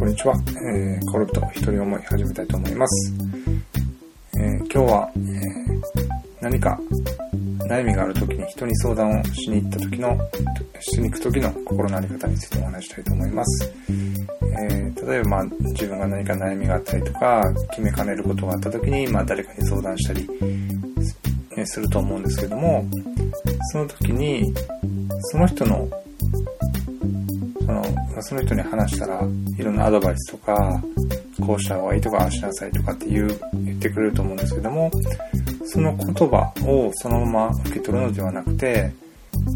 こんにちは。えー、コルト一人思い始めたいと思います。えー、今日は、えー、何か悩みがある時に人に相談をしに行った時の、しに行く時の心のあり方についてお話したいと思います。えー、例えば、まあ、自分が何か悩みがあったりとか、決めかねることがあった時に、まあ、誰かに相談したり、すると思うんですけども、その時に、その人のその、その人に話したら、いろんなアドバイスとか、こうした方がいいとか、ああしなさいとかって言う、言ってくれると思うんですけども、その言葉をそのまま受け取るのではなくて、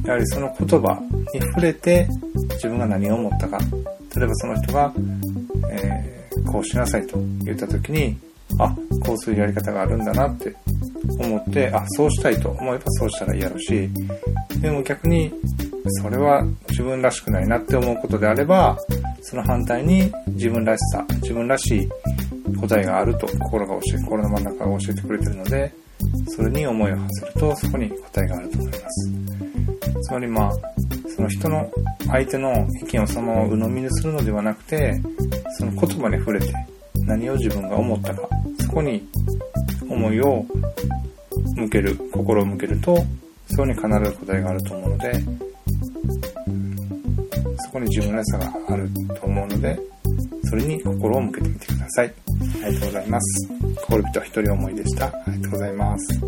やはりその言葉に触れて自分が何を思ったか。例えばその人が、えー、こうしなさいと言った時に、あ、こうするやり方があるんだなって思って、あ、そうしたいと思えばそうしたらいいやろし、でも逆にそれは自分らしくないなって思うことであれば、その反対に自分らしさ、自分らしい答えがあると心が教え、心の真ん中が教えてくれてるので、それに思いを馳せるとそこに答えがあると思います。つまりまあ、その人の相手の意見をそのまま鵜呑みにするのではなくて、その言葉に触れて何を自分が思ったか、そこに思いを向ける、心を向けると、そこに必ず答えがあると思うので、こに自分らしさがあると思うので、それに心を向けてみてください。ありがとうございます。恋人一人思いでした。ありがとうございます。